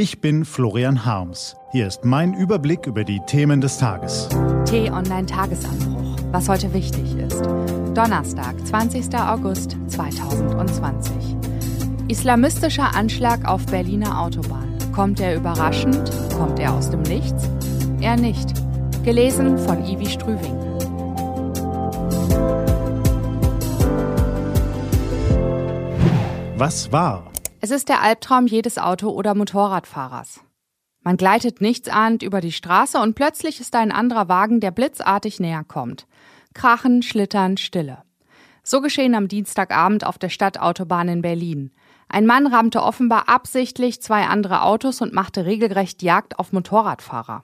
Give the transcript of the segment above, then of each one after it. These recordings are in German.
Ich bin Florian Harms. Hier ist mein Überblick über die Themen des Tages. T-Online Tagesanbruch. Was heute wichtig ist. Donnerstag, 20. August 2020. Islamistischer Anschlag auf Berliner Autobahn. Kommt er überraschend? Kommt er aus dem Nichts? Er nicht. Gelesen von Ivi Strüving. Was war? Es ist der Albtraum jedes Auto- oder Motorradfahrers. Man gleitet nichtsahnend über die Straße und plötzlich ist ein anderer Wagen, der blitzartig näher kommt. Krachen, Schlittern, Stille. So geschehen am Dienstagabend auf der Stadtautobahn in Berlin. Ein Mann rammte offenbar absichtlich zwei andere Autos und machte regelrecht Jagd auf Motorradfahrer.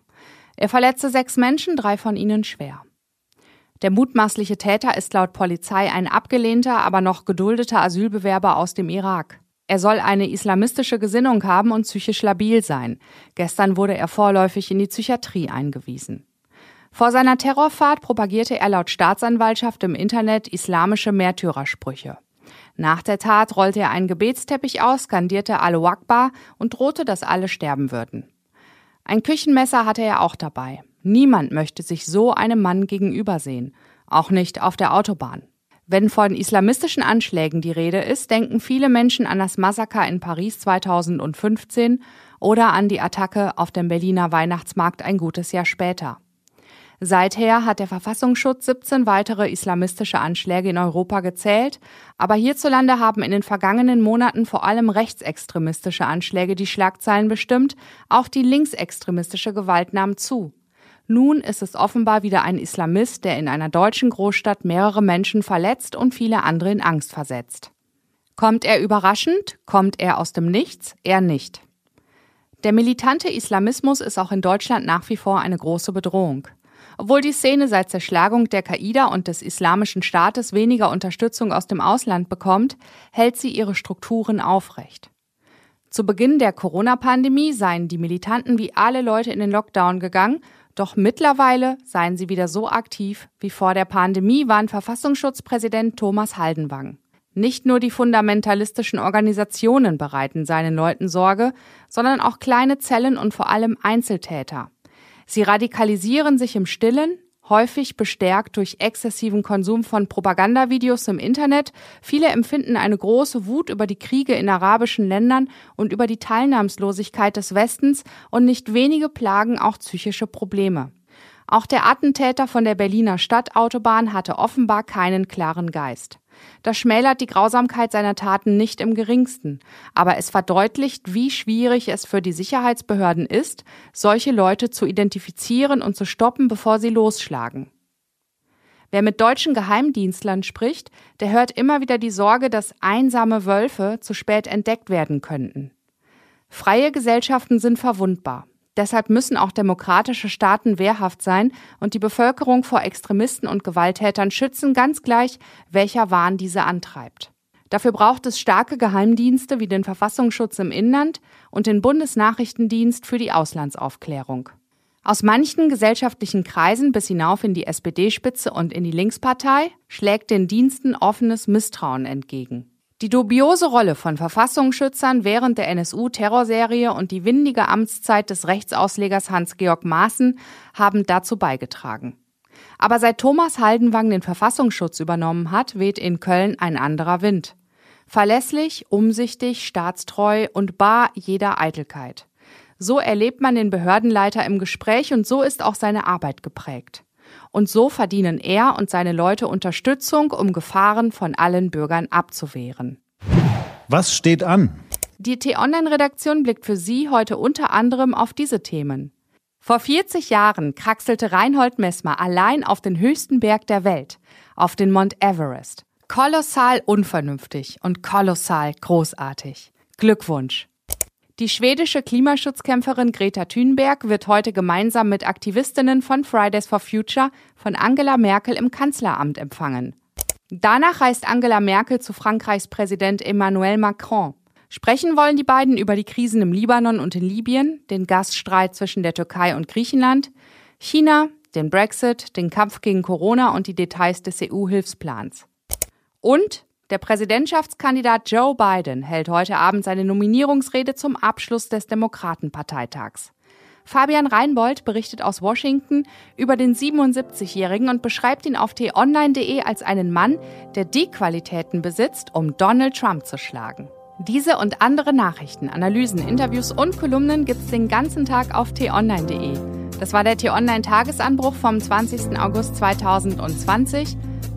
Er verletzte sechs Menschen, drei von ihnen schwer. Der mutmaßliche Täter ist laut Polizei ein abgelehnter, aber noch geduldeter Asylbewerber aus dem Irak. Er soll eine islamistische Gesinnung haben und psychisch labil sein. Gestern wurde er vorläufig in die Psychiatrie eingewiesen. Vor seiner Terrorfahrt propagierte er laut Staatsanwaltschaft im Internet islamische Märtyrersprüche. Nach der Tat rollte er einen Gebetsteppich aus, skandierte Alu Akbar und drohte, dass alle sterben würden. Ein Küchenmesser hatte er auch dabei. Niemand möchte sich so einem Mann gegenübersehen, auch nicht auf der Autobahn. Wenn von islamistischen Anschlägen die Rede ist, denken viele Menschen an das Massaker in Paris 2015 oder an die Attacke auf dem Berliner Weihnachtsmarkt ein gutes Jahr später. Seither hat der Verfassungsschutz 17 weitere islamistische Anschläge in Europa gezählt, aber hierzulande haben in den vergangenen Monaten vor allem rechtsextremistische Anschläge die Schlagzeilen bestimmt, auch die linksextremistische Gewalt nahm zu. Nun ist es offenbar wieder ein Islamist, der in einer deutschen Großstadt mehrere Menschen verletzt und viele andere in Angst versetzt. Kommt er überraschend? Kommt er aus dem Nichts? Er nicht. Der militante Islamismus ist auch in Deutschland nach wie vor eine große Bedrohung. Obwohl die Szene seit Zerschlagung der Qaida und des Islamischen Staates weniger Unterstützung aus dem Ausland bekommt, hält sie ihre Strukturen aufrecht. Zu Beginn der Corona-Pandemie seien die Militanten wie alle Leute in den Lockdown gegangen doch mittlerweile seien sie wieder so aktiv wie vor der Pandemie, warnt Verfassungsschutzpräsident Thomas Haldenwang. Nicht nur die fundamentalistischen Organisationen bereiten seinen Leuten Sorge, sondern auch kleine Zellen und vor allem Einzeltäter. Sie radikalisieren sich im Stillen, häufig bestärkt durch exzessiven Konsum von Propagandavideos im Internet. Viele empfinden eine große Wut über die Kriege in arabischen Ländern und über die Teilnahmslosigkeit des Westens und nicht wenige plagen auch psychische Probleme. Auch der Attentäter von der Berliner Stadtautobahn hatte offenbar keinen klaren Geist. Das schmälert die Grausamkeit seiner Taten nicht im geringsten, aber es verdeutlicht, wie schwierig es für die Sicherheitsbehörden ist, solche Leute zu identifizieren und zu stoppen, bevor sie losschlagen. Wer mit deutschen Geheimdienstlern spricht, der hört immer wieder die Sorge, dass einsame Wölfe zu spät entdeckt werden könnten. Freie Gesellschaften sind verwundbar. Deshalb müssen auch demokratische Staaten wehrhaft sein und die Bevölkerung vor Extremisten und Gewalttätern schützen, ganz gleich, welcher Wahn diese antreibt. Dafür braucht es starke Geheimdienste wie den Verfassungsschutz im Inland und den Bundesnachrichtendienst für die Auslandsaufklärung. Aus manchen gesellschaftlichen Kreisen bis hinauf in die SPD-Spitze und in die Linkspartei schlägt den Diensten offenes Misstrauen entgegen. Die dubiose Rolle von Verfassungsschützern während der NSU-Terrorserie und die windige Amtszeit des Rechtsauslegers Hans-Georg Maaßen haben dazu beigetragen. Aber seit Thomas Haldenwang den Verfassungsschutz übernommen hat, weht in Köln ein anderer Wind. Verlässlich, umsichtig, staatstreu und bar jeder Eitelkeit. So erlebt man den Behördenleiter im Gespräch und so ist auch seine Arbeit geprägt. Und so verdienen er und seine Leute Unterstützung, um Gefahren von allen Bürgern abzuwehren. Was steht an? Die T-Online-Redaktion blickt für Sie heute unter anderem auf diese Themen. Vor 40 Jahren kraxelte Reinhold Messmer allein auf den höchsten Berg der Welt, auf den Mount Everest. Kolossal unvernünftig und kolossal großartig. Glückwunsch! Die schwedische Klimaschutzkämpferin Greta Thunberg wird heute gemeinsam mit Aktivistinnen von Fridays for Future von Angela Merkel im Kanzleramt empfangen. Danach reist Angela Merkel zu Frankreichs Präsident Emmanuel Macron. Sprechen wollen die beiden über die Krisen im Libanon und in Libyen, den Gasstreit zwischen der Türkei und Griechenland, China, den Brexit, den Kampf gegen Corona und die Details des EU-Hilfsplans. Und Der Präsidentschaftskandidat Joe Biden hält heute Abend seine Nominierungsrede zum Abschluss des Demokratenparteitags. Fabian Reinbold berichtet aus Washington über den 77-Jährigen und beschreibt ihn auf t-online.de als einen Mann, der die Qualitäten besitzt, um Donald Trump zu schlagen. Diese und andere Nachrichten, Analysen, Interviews und Kolumnen gibt's den ganzen Tag auf t-online.de. Das war der T-Online-Tagesanbruch vom 20. August 2020,